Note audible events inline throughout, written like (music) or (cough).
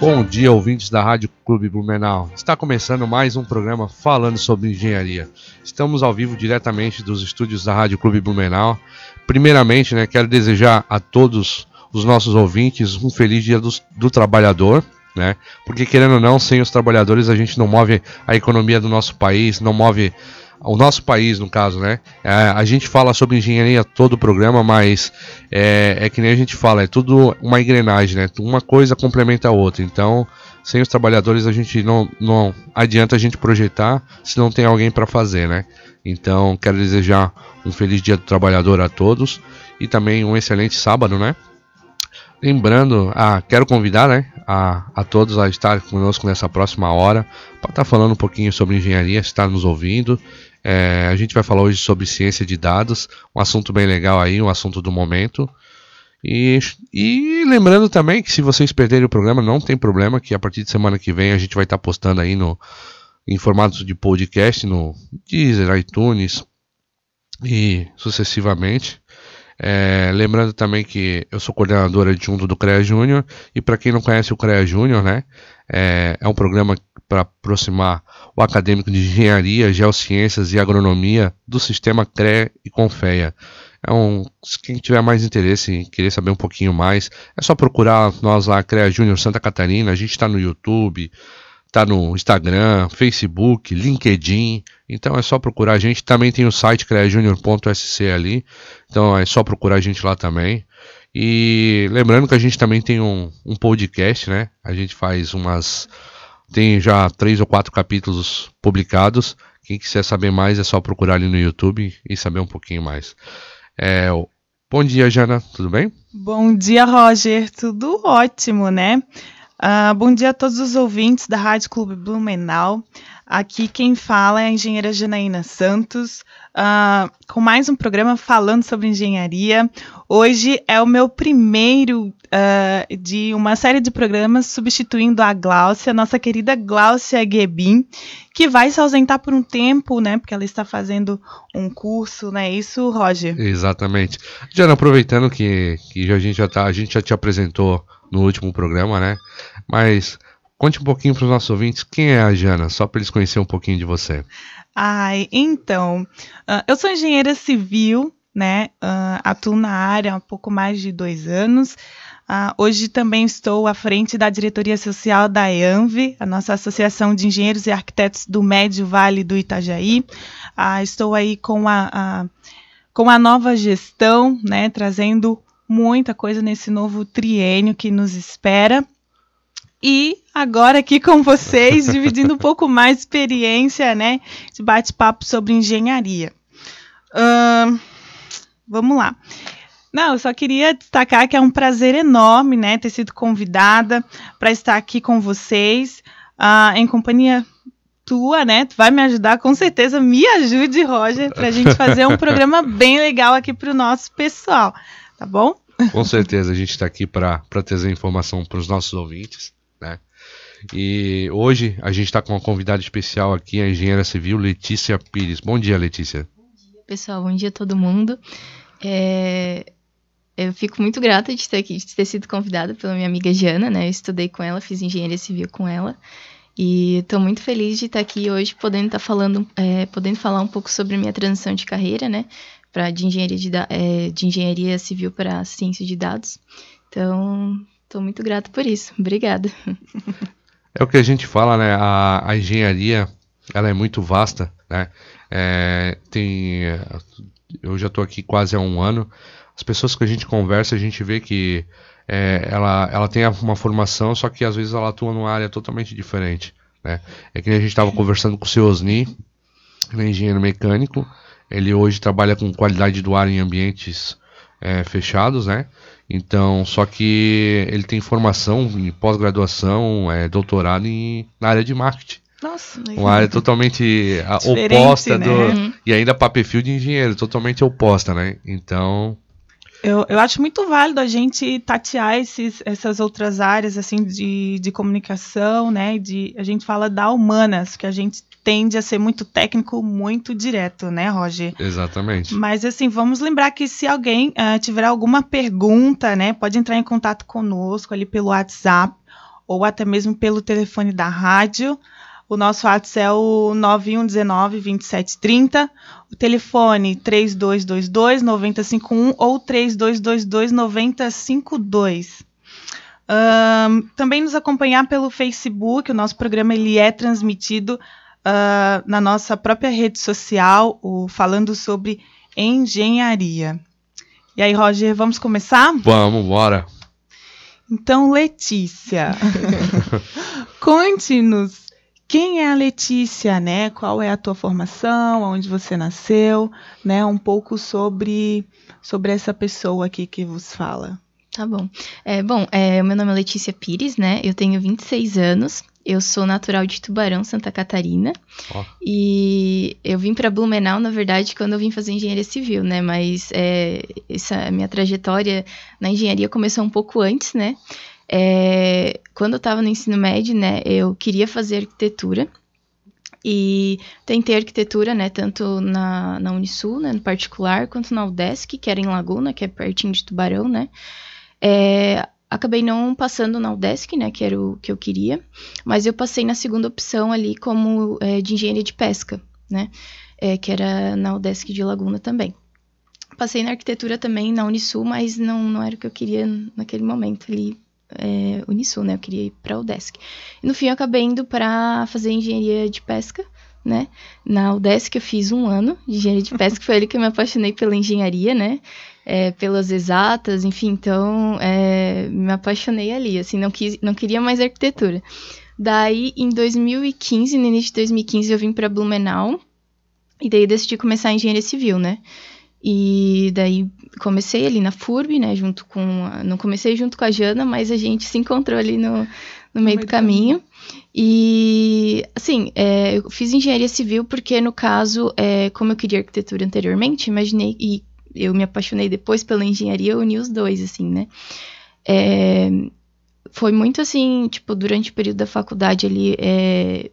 Bom dia, ouvintes da Rádio Clube Blumenau. Está começando mais um programa falando sobre engenharia. Estamos ao vivo diretamente dos estúdios da Rádio Clube Blumenau. Primeiramente, né, quero desejar a todos os nossos ouvintes um feliz dia do, do trabalhador. Né? Porque querendo ou não, sem os trabalhadores a gente não move a economia do nosso país, não move o nosso país, no caso, né? É, a gente fala sobre engenharia todo o programa, mas é, é, que nem a gente fala, é tudo uma engrenagem, né? Uma coisa complementa a outra. Então, sem os trabalhadores a gente não, não adianta a gente projetar se não tem alguém para fazer, né? Então, quero desejar um feliz dia do trabalhador a todos e também um excelente sábado, né? Lembrando, ah, quero convidar né, a, a todos a estar conosco nessa próxima hora para estar tá falando um pouquinho sobre engenharia, estar nos ouvindo é, a gente vai falar hoje sobre ciência de dados, um assunto bem legal aí, um assunto do momento. E, e lembrando também que se vocês perderem o programa, não tem problema, que a partir de semana que vem a gente vai estar postando aí no, em formato de podcast no Deezer, iTunes e sucessivamente. É, lembrando também que eu sou coordenador adjunto do CREA Júnior e para quem não conhece o CREA Júnior, né, é, é um programa para aproximar o acadêmico de engenharia, geociências e agronomia do sistema CRE e Confeia. É um, quem tiver mais interesse em querer saber um pouquinho mais, é só procurar nós lá, CREA Júnior Santa Catarina. A gente está no YouTube, está no Instagram, Facebook, LinkedIn. Então é só procurar a gente. Também tem o site creajunior.sc ali. Então é só procurar a gente lá também. E lembrando que a gente também tem um, um podcast, né? A gente faz umas tem já três ou quatro capítulos publicados. Quem quiser saber mais é só procurar ali no YouTube e saber um pouquinho mais. É, bom dia, Jana, tudo bem? Bom dia, Roger, tudo ótimo, né? Uh, bom dia a todos os ouvintes da Rádio Clube Blumenau. Aqui quem fala é a engenheira Janaína Santos, uh, com mais um programa falando sobre engenharia. Hoje é o meu primeiro uh, de uma série de programas substituindo a Gláucia, nossa querida Gláucia Gebin, que vai se ausentar por um tempo, né? Porque ela está fazendo um curso, não é isso, Roger? Exatamente. Já aproveitando que, que a gente já tá, a gente já te apresentou no último programa, né? Mas Conte um pouquinho para os nossos ouvintes quem é a Jana, só para eles conhecerem um pouquinho de você. Ai, então, uh, eu sou engenheira civil, né? Uh, atuo na área há pouco mais de dois anos. Uh, hoje também estou à frente da diretoria social da EANV, a nossa Associação de Engenheiros e Arquitetos do Médio Vale do Itajaí. estou aí com a, a, com a nova gestão, né? Trazendo muita coisa nesse novo triênio que nos espera. E agora aqui com vocês, (laughs) dividindo um pouco mais de experiência, né? De bate-papo sobre engenharia. Uh, vamos lá. Não, eu só queria destacar que é um prazer enorme, né, ter sido convidada para estar aqui com vocês, uh, em companhia tua, né? Tu vai me ajudar, com certeza. Me ajude, Roger, para a gente fazer um programa (laughs) bem legal aqui para o nosso pessoal, tá bom? Com certeza, a gente está aqui para trazer informação para os nossos ouvintes né? E hoje a gente está com uma convidada especial aqui, a engenheira civil Letícia Pires. Bom dia, Letícia. Bom dia, pessoal. Bom dia a todo mundo. É... Eu fico muito grata de ter, aqui, de ter sido convidada pela minha amiga Jana, né? Eu estudei com ela, fiz engenharia civil com ela. E estou muito feliz de estar aqui hoje, podendo estar tá falando, é, podendo falar um pouco sobre a minha transição de carreira, né? Pra, de, engenharia de, é, de engenharia civil para ciência de dados. Então, Estou muito grato por isso. Obrigada. (laughs) É o que a gente fala, né? A, a engenharia ela é muito vasta, né? É, tem, eu já estou aqui quase há um ano. As pessoas que a gente conversa, a gente vê que é, ela, ela tem uma formação, só que às vezes ela atua numa área totalmente diferente. Né? É que a gente estava conversando com o seu Osni, ele é engenheiro mecânico. Ele hoje trabalha com qualidade do ar em ambientes é, fechados, né? Então, só que ele tem formação em pós-graduação, é, doutorado em, na área de marketing. Nossa, Uma área totalmente Diferente, oposta né? do. Uhum. E ainda para perfil de engenheiro, totalmente oposta, né? Então, Eu, eu acho muito válido a gente tatear esses, essas outras áreas assim de, de comunicação, né? De, a gente fala da humanas, que a gente tende a ser muito técnico, muito direto, né, Roger? exatamente. Mas assim, vamos lembrar que se alguém ah, tiver alguma pergunta, né, pode entrar em contato conosco ali pelo WhatsApp ou até mesmo pelo telefone da rádio. O nosso WhatsApp é o 9119 2730, o telefone 3222 9051 ou 3222 9052. Ahn, também nos acompanhar pelo Facebook, o nosso programa ele é transmitido ah, na nossa própria rede social, o Falando sobre Engenharia. E aí, Roger, vamos começar? Vamos, bora. Então, Letícia, (laughs) conte-nos quem é a Letícia, né? Qual é a tua formação, onde você nasceu, né? Um pouco sobre, sobre essa pessoa aqui que vos fala. Tá bom. É, bom, é, o meu nome é Letícia Pires, né? Eu tenho 26 anos. Eu sou natural de Tubarão, Santa Catarina. Ó. E eu vim para Blumenau, na verdade, quando eu vim fazer engenharia civil, né? Mas é, essa minha trajetória na engenharia começou um pouco antes, né? É, quando eu estava no ensino médio, né? Eu queria fazer arquitetura. E tentei arquitetura, né? Tanto na, na Unisul, né? No particular, quanto na UDESC, que era em Laguna, que é pertinho de Tubarão, né? É, acabei não passando na UDESC, né, que era o que eu queria, mas eu passei na segunda opção ali como é, de engenharia de pesca, né, é, que era na UDESC de Laguna também. Passei na arquitetura também na Unisul, mas não, não era o que eu queria naquele momento ali, é, Unisul, né, eu queria ir para a UDESC. E no fim eu acabei indo para fazer engenharia de pesca, né, na UDESC eu fiz um ano de engenharia de pesca, (laughs) foi ali que eu me apaixonei pela engenharia, né, é, pelas exatas, enfim, então é, me apaixonei ali, assim, não, quis, não queria mais arquitetura. Daí, em 2015, no início de 2015, eu vim para Blumenau e daí decidi começar a engenharia civil, né? E daí comecei ali na FURB, né, junto com, a, não comecei junto com a Jana, mas a gente se encontrou ali no, no meio do caminho. E, assim, é, eu fiz engenharia civil porque, no caso, é, como eu queria arquitetura anteriormente, imaginei, e eu me apaixonei depois pela engenharia, eu uni os dois, assim, né? É, foi muito assim, tipo, durante o período da faculdade ali, é,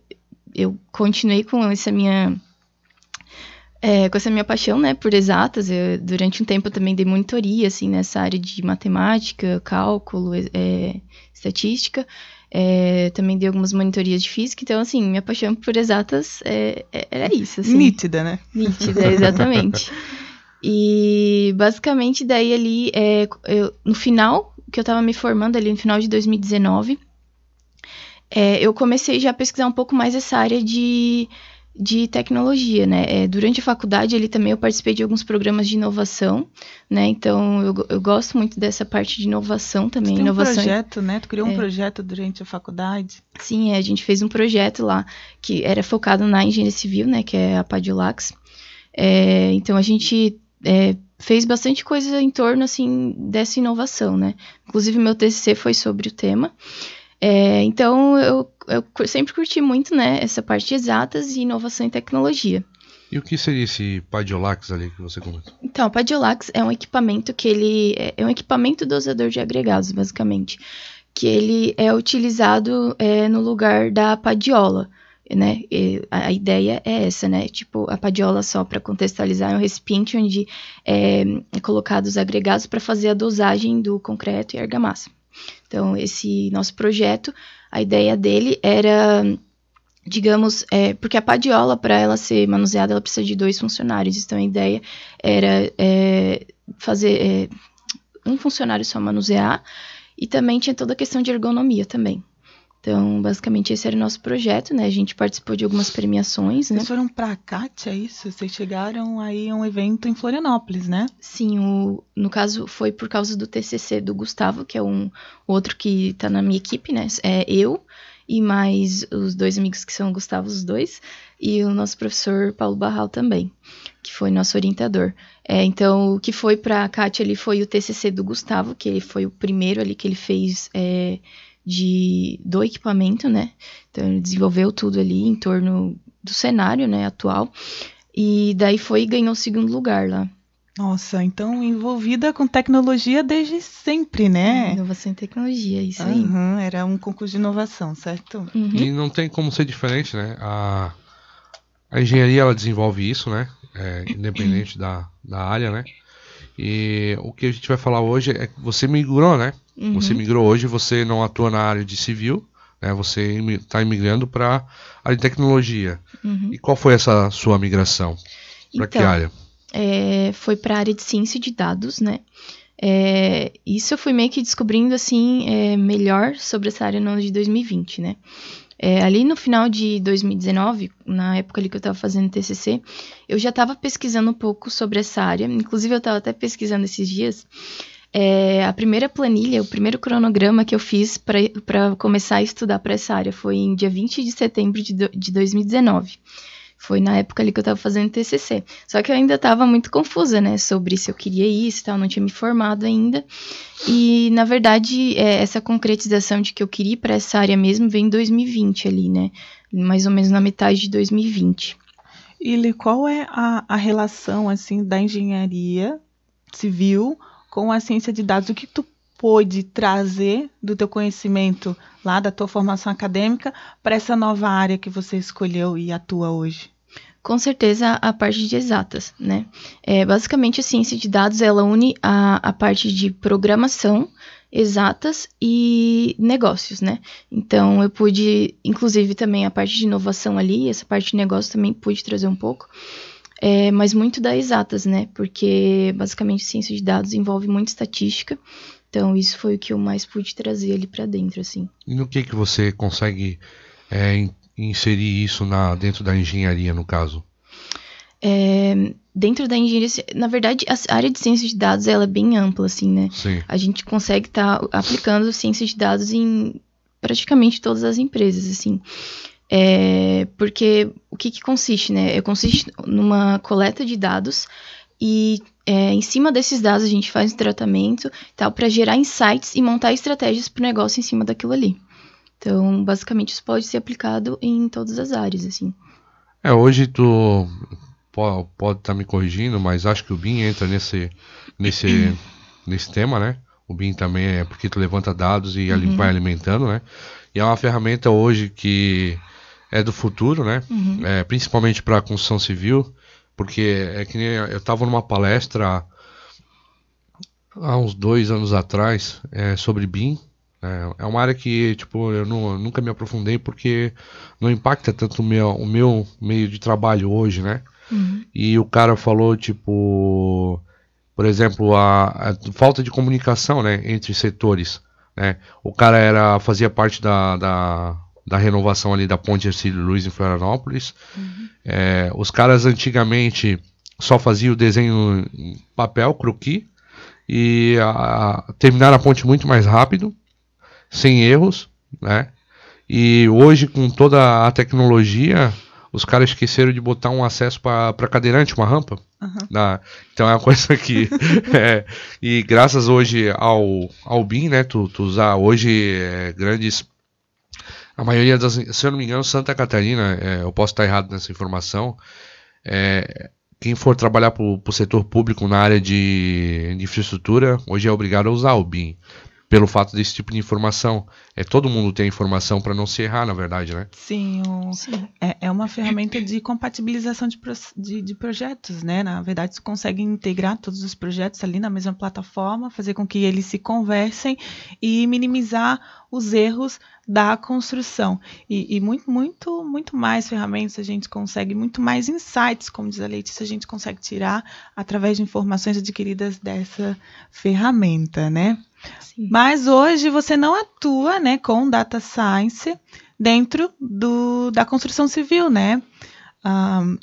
eu continuei com essa minha. é, com essa minha paixão, né, por exatas. Eu, durante um tempo eu também dei monitoria, assim, nessa área de matemática, cálculo, é, estatística. É, também dei algumas monitorias de física, então, assim, minha paixão por exatas é, é- era isso, assim. Nítida, né? Nítida, exatamente. (laughs) E basicamente daí ali, é, eu- no final, que eu tava me formando ali no final de 2019, é, eu comecei já a pesquisar um pouco mais essa área de, de tecnologia, né? É, durante a faculdade ali também eu participei de alguns programas de inovação, né? Então eu, eu gosto muito dessa parte de inovação também. Um inovação projeto, né? Tu criou um É. projeto durante a faculdade. Sim, é, a gente fez um projeto lá que era focado na engenharia civil, né, que é a Padiolax. É, então a gente é, fez bastante coisa em torno assim dessa inovação, né? Inclusive meu TCC foi sobre o tema. É, então eu, eu sempre curti muito, né, essa parte de exatas e inovação em tecnologia. E o que seria esse Padiolax ali que você comentou? Então, o Padiolax é um equipamento que ele é- é um equipamento dosador de agregados, basicamente, que ele é utilizado é, no lugar da padiola, né? E a, a ideia é essa, né? Tipo, a padiola só para contextualizar é um recipiente onde é, é colocado os agregados para fazer a dosagem do concreto e argamassa. Então, esse nosso projeto, a ideia dele era digamos, é, porque a padiola, para ela ser manuseada, ela precisa de dois funcionários. Então, a ideia era é, fazer é, um funcionário só manusear e também tinha toda a questão de ergonomia também. Então, basicamente, esse era o nosso projeto, né? A gente participou de algumas premiações, né? Vocês foram pra CAT, é isso? Vocês chegaram aí a um evento em Florianópolis, né? Sim, o, no caso foi por causa do TCC do Gustavo, que é um outro que tá na minha equipe, né? É eu e mais os dois amigos que são o Gustavo, os dois, e o nosso professor Paulo Barral também, que foi nosso orientador. É, então, o que foi para a Kátia ali foi o TCC do Gustavo, que ele foi o primeiro ali que ele fez é, de, do equipamento, né? Então, ele desenvolveu tudo ali em torno do cenário né, atual. E daí foi e ganhou o segundo lugar lá. Nossa, então envolvida com tecnologia desde sempre, né? Inovação e tecnologia, isso uhum, aí. Era um concurso de inovação, certo? Uhum. E não tem como ser diferente, né? A, a engenharia ela desenvolve isso, né? É, independente da, da área, né? E o que a gente vai falar hoje é que você migrou, né? Uhum. Você migrou hoje, você não atua na área de civil, né? Você está imigrando para a área de tecnologia. Uhum. E qual foi essa sua migração? Para então, que área? É, foi para a área de ciência de dados, né? É, isso eu fui meio que descobrindo assim é, melhor sobre essa área no ano de 2020, né? É, ali no final de 2019, na época ali que eu estava fazendo TCC, eu já estava pesquisando um pouco sobre essa área. Inclusive, eu estava até pesquisando esses dias. É, a primeira planilha, o primeiro cronograma que eu fiz para começar a estudar para essa área foi em dia 20 de setembro de, do, de 2019. Foi na época ali que eu estava fazendo TCC. Só que eu ainda estava muito confusa, né, sobre se eu queria isso e tal, não tinha me formado ainda. E, na verdade, é, essa concretização de que eu queria ir para essa área mesmo veio em 2020 ali, né, mais ou menos na metade de 2020. Ili, qual é a, a relação, assim, da engenharia civil com a ciência de dados? O que tu pôde trazer do teu conhecimento lá da tua formação acadêmica para essa nova área que você escolheu e atua hoje? Com certeza a parte de exatas, né? É, basicamente a ciência de dados ela une a, a parte de programação, exatas e negócios, né? Então eu pude, inclusive também a parte de inovação ali, essa parte de negócio também pude trazer um pouco. É, mas muito da exatas, né? Porque basicamente ciência de dados envolve muita estatística então isso foi o que eu mais pude trazer ali para dentro, assim. E no que que você consegue é, inserir isso na, dentro da engenharia, no caso? É, dentro da engenharia, na verdade, a área de ciência de dados ela é bem ampla, assim, né? Sim. A gente consegue estar tá aplicando ciência de dados em praticamente todas as empresas, assim. É, porque o que, que consiste, né? Consiste numa coleta de dados e é, em cima desses dados a gente faz um tratamento tal para gerar insights e montar estratégias para o negócio em cima daquilo ali. Então, basicamente, isso pode ser aplicado em todas as áreas, assim. É, hoje tu pode estar tá me corrigindo, mas acho que o BIM entra nesse, nesse, nesse tema, né? O BIM também é porque tu levanta dados e uhum. vai alimentando, né? E é uma ferramenta hoje que é do futuro, né? Uhum. É, principalmente para a construção civil. Porque é que nem eu estava numa palestra há uns dois anos atrás é, sobre BIM. É, é uma área que tipo, eu, não, nunca me aprofundei porque não impacta tanto o meu, o meu meio de trabalho hoje, né? Uhum. E o cara falou, tipo, por exemplo, a, a, falta de comunicação né, entre setores. Né? O cara era fazia parte da, da, da renovação ali da ponte Ercílio Luiz em Florianópolis. Uhum. É, os caras antigamente só faziam o desenho em papel, croquis, e a, a, terminaram a ponte muito mais rápido, sem erros, né? E hoje, com toda a tecnologia, os caras esqueceram de botar um acesso para cadeirante, uma rampa. Uhum. Na, então é uma (laughs) coisa que. é, e graças hoje ao, ao BIM, né? Tu, tu usar hoje é, grandes a maioria das. Se eu não me engano, Santa Catarina, é, eu posso estar errado nessa informação. É, quem for trabalhar para o setor público na área de, de, infraestrutura, hoje é obrigado a usar o BIM pelo fato desse tipo de informação. É todo mundo tem informação para não se errar, na verdade, né? Sim, o, Sim. É, é, uma ferramenta de compatibilização de, de, de, projetos, né? Na verdade, você consegue integrar todos os projetos ali na mesma plataforma, fazer com que eles se conversem e minimizar os erros da construção. E, e, muito, muito, muito mais ferramentas a gente consegue, muito mais insights, como diz a Letícia, a gente consegue tirar através de informações adquiridas dessa ferramenta, né? Sim. Mas hoje você não atua né, com data science dentro do, da construção civil, né? Um,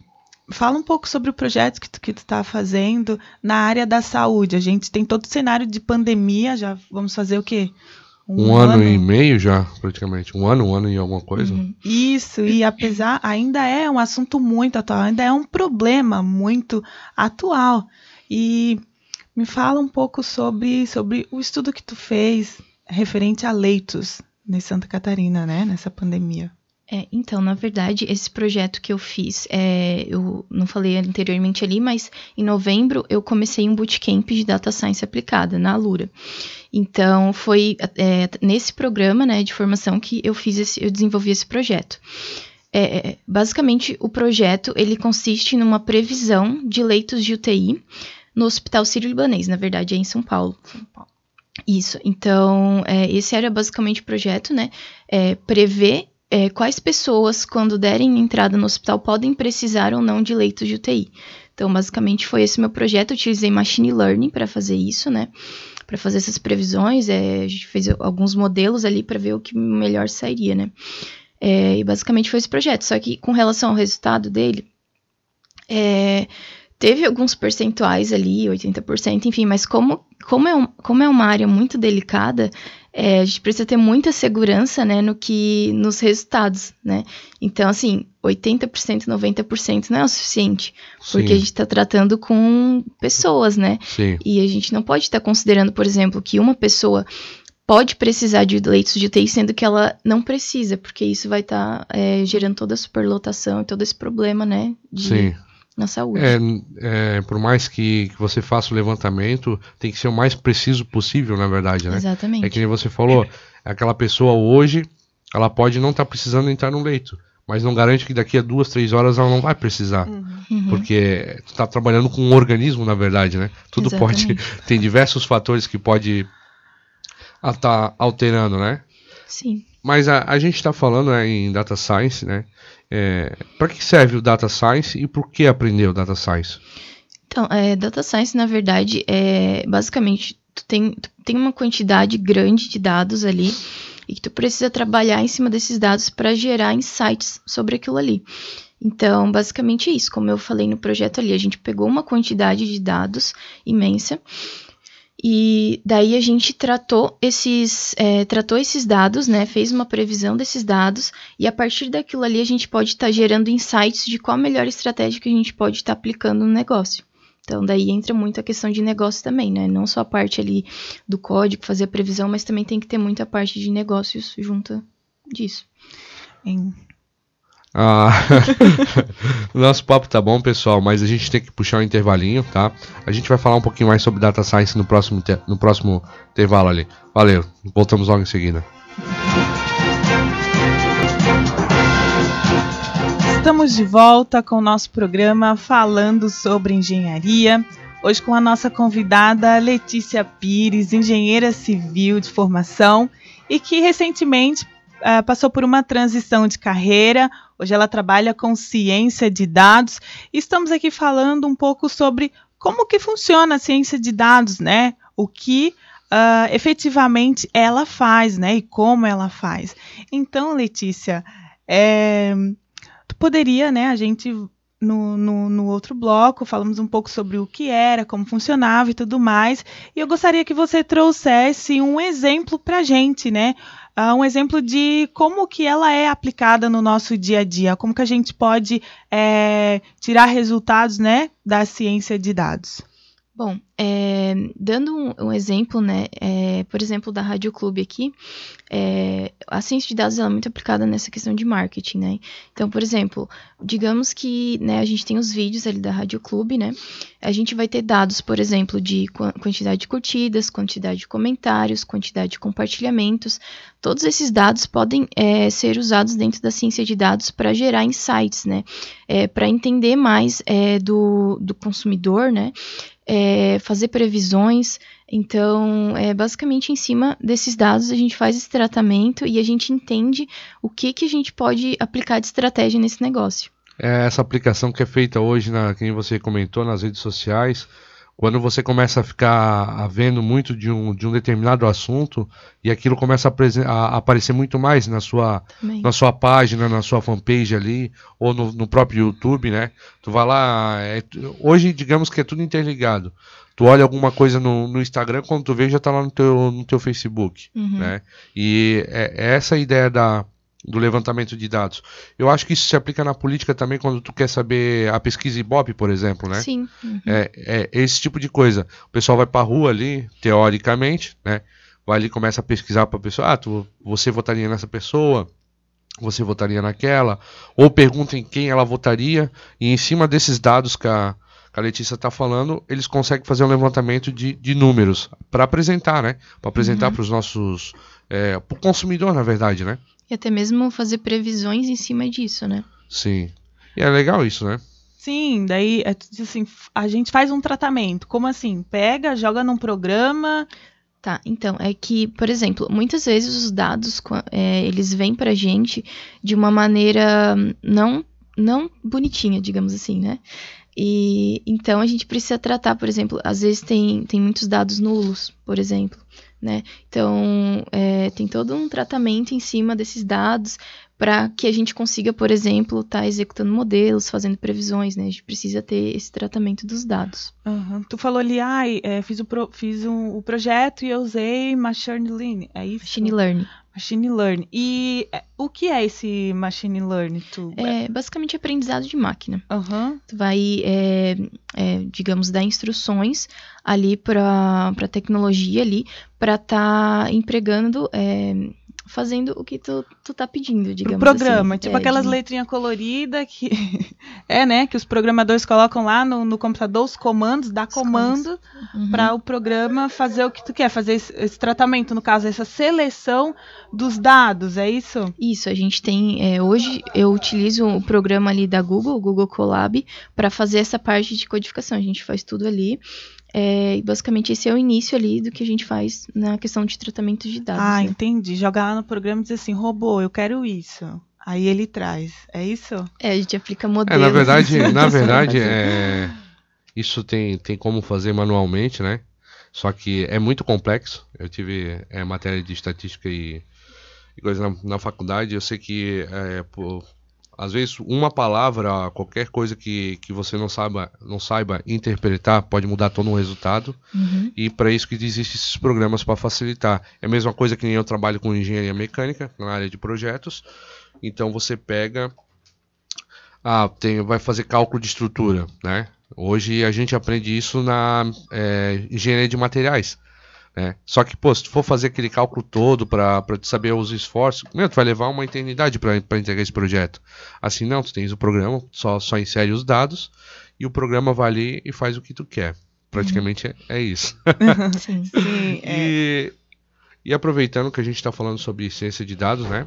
fala um pouco sobre o projeto que tu, que tu está fazendo na área da saúde. A gente tem todo o cenário de pandemia, já vamos fazer o quê? Um, um ano, ano, e meio já, praticamente. Um ano, um ano e alguma coisa. Uhum. Isso, e apesar, ainda é um assunto muito atual, ainda é um problema muito atual. E me fala um pouco sobre, sobre o estudo que tu fez referente a leitos em Santa Catarina, né, nessa pandemia. É, então, na verdade, esse projeto que eu fiz, é, eu não falei anteriormente ali, mas em novembro eu comecei um bootcamp de Data Science aplicada na Alura. Então, foi é, nesse programa né, de formação que eu fiz esse, eu desenvolvi esse projeto. É, é basicamente, o projeto ele consiste numa previsão de leitos de UTI no Hospital Sírio-Libanês, na verdade é em São Paulo. São Paulo. Isso, então, é, esse era basicamente o projeto, né? É, prever é, quais pessoas, quando derem entrada no hospital, podem precisar ou não de leitos de UTI. Então, basicamente, foi esse meu projeto. Eu utilizei machine learning para fazer isso, né? Para fazer essas previsões. É, a gente fez alguns modelos ali para ver o que melhor sairia, né? É, e basicamente foi esse projeto. Só que com relação ao resultado dele, é, teve alguns percentuais ali, 80%, enfim, mas como, como, é, um, como é uma área muito delicada, é, a gente precisa ter muita segurança, né, no que, nos resultados, né? Então, assim, 80%, 90% não é o suficiente, porque Sim. a gente está tratando com pessoas, né? Sim. E a gente não pode estar tá considerando, por exemplo, que uma pessoa pode precisar de leitos de UTI, sendo que ela não precisa, porque isso vai estar tá, é, gerando toda a superlotação e todo esse problema, né? De, Sim na saúde. É, é, por mais que, que, você faça o levantamento, tem que ser o mais preciso possível, na verdade, né? Exatamente. É que nem você falou, aquela pessoa hoje, ela pode não estar tá precisando entrar no leito, mas não garante que daqui a duas, três horas ela não vai precisar. Uhum. uhum. Porque está trabalhando com um organismo, na verdade, né? Tudo Exatamente. pode. (laughs) Tem diversos fatores que pode estar tá alterando, né? Sim. Mas a, a gente está falando né, em data science, né? É, para que serve o data science e por que aprender o data science? Então, é, data science, na verdade, é basicamente tu tem, tu tem uma quantidade grande de dados ali e que tu precisa trabalhar em cima desses dados para gerar insights sobre aquilo ali. Então, basicamente é isso. Como eu falei no projeto ali, a gente pegou uma quantidade de dados imensa e daí a gente tratou esses, é, tratou esses dados, né? Fez uma previsão desses dados, e a partir daquilo ali a gente pode estar tá gerando insights de qual a melhor estratégia que a gente pode estar tá aplicando no negócio. Então, daí entra muito a questão de negócio também, né? Não só a parte ali do código, fazer a previsão, mas também tem que ter muita parte de negócios junto disso. Ah, (laughs) nosso papo tá bom, pessoal, mas a gente tem que puxar um intervalinho, tá? A gente vai falar um pouquinho mais sobre data science no próximo, no próximo intervalo ali. Valeu, voltamos logo em seguida. Estamos de volta com o nosso programa falando sobre engenharia. Hoje com a nossa convidada Letícia Pires, engenheira civil de formação e que recentemente uh, passou por uma transição de carreira. Hoje ela trabalha com ciência de dados. Estamos aqui falando um pouco sobre como que funciona a ciência de dados, né? O que uh, efetivamente ela faz, né? E como ela faz. Então, Letícia, é, tu poderia, né? A gente no, no, no, outro bloco, falamos um pouco sobre o que era, como funcionava e tudo mais. E eu gostaria que você trouxesse um exemplo para gente, né? Uh, um exemplo de como que ela é aplicada no nosso dia a dia, como que a gente pode é, tirar resultados né, da ciência de dados. Bom, é, dando um, um, exemplo, né, é, por exemplo, da Rádio Clube aqui, é, a ciência de dados é muito aplicada nessa questão de marketing, né? Então, por exemplo, digamos que né, a gente tem os vídeos ali da Rádio Clube, né? A gente vai ter dados, por exemplo, de quantidade de curtidas, quantidade de comentários, quantidade de compartilhamentos. Todos esses dados podem é, ser usados dentro da ciência de dados para gerar insights, né? É, para entender mais é, do, do consumidor, né? É, fazer previsões. Então, é, basicamente em cima desses dados a gente faz esse tratamento e a gente entende o que, que a gente pode aplicar de estratégia nesse negócio. É essa aplicação que é feita hoje, na, que você comentou, nas redes sociais, quando você começa a ficar vendo muito de um, de um determinado assunto e aquilo começa a, a aparecer muito mais na sua, na sua página, na sua fanpage ali, ou no, no próprio YouTube, né? Tu vai lá. É, hoje, digamos que é tudo interligado. Tu olha alguma coisa no, no Instagram, quando tu vê, já tá lá no teu, no teu Facebook, uhum. né? E é, é essa ideia da, do levantamento de dados. Eu acho que isso se aplica na política também quando tu quer saber a pesquisa Ibope, por exemplo, né? Sim. Uhum. É, é, esse tipo de coisa. O pessoal vai para a rua ali, teoricamente, né? Vai ali começa a pesquisar para pessoa, ah, tu, você votaria nessa pessoa, você votaria naquela, ou pergunta em quem ela votaria, e em cima desses dados que a, que a Letícia está falando, eles conseguem fazer um levantamento de, de números para apresentar, né? Para apresentar uhum. para os nossos. É, para o consumidor, na verdade, né? E até mesmo fazer previsões em cima disso, né? Sim. E é legal isso, né? Sim, daí é assim, a gente faz um tratamento. Como assim? Pega, joga num programa. Tá, então, é que, por exemplo, muitas vezes os dados, é, eles vêm pra gente de uma maneira não, não bonitinha, digamos assim, né? E então a gente precisa tratar, por exemplo, às vezes tem, tem muitos dados nulos, por exemplo né? Então, é, tem todo um tratamento em cima desses dados para que a gente consiga, por exemplo, estar tá executando modelos, fazendo previsões, né? A gente precisa ter esse tratamento dos dados. Uhum. Tu falou ali, ah, é, fiz, o, pro, fiz um, o projeto e eu usei Machine Learning, é isso? Machine Learning. Machine Learning. E é, o que é esse Machine Learning? Tu... É basicamente aprendizado de máquina. Uhum. Tu vai, é, é, digamos, dar instruções ali para a tecnologia ali para estar tá empregando é, fazendo o que tu, tu tá pedindo, digamos Pro programa, assim. tipo é, aquelas de... letrinhas coloridas que (laughs) é, né, que os programadores colocam lá no, no computador os comandos, dá comando uhum. para o programa fazer o que tu quer, fazer esse, esse, tratamento, no caso essa seleção dos dados, é isso? Isso, a gente tem é, hoje eu utilizo o programa ali da Google, o Google Colab, para fazer essa parte de codificação. A gente faz tudo ali. É, basicamente, esse é o início ali do que a gente faz na questão de tratamento de dados. Ah, né? entendi. Jogar lá no programa e dizer assim, robô, eu quero isso. Aí ele traz. É isso? É, a gente aplica modelos. É, na verdade, (laughs) na verdade é, isso tem, tem como fazer manualmente, né? Só que é muito complexo. Eu tive é, matéria de estatística e, e coisa na, na, faculdade. Eu sei que é, por, às vezes uma palavra, qualquer coisa que, que você não saiba, não saiba interpretar pode mudar todo o resultado. Uhum. E para isso que existem esses programas para facilitar. É a mesma coisa que eu trabalho com engenharia mecânica na área de projetos. Então você pega, ah, tem, vai fazer cálculo de estrutura, né? Hoje a gente aprende isso na é, engenharia de materiais. Né? Só que, pô, se tu for fazer aquele cálculo todo para saber os esforços, meu, tu vai levar uma eternidade para entregar esse projeto. Assim, não, tu tens o programa, só, só insere os dados e o programa vai ali e faz o que tu quer. Praticamente uhum. é, é, isso. (laughs) sim, sim, (laughs) é. e, e aproveitando que a gente está falando sobre ciência de dados, né?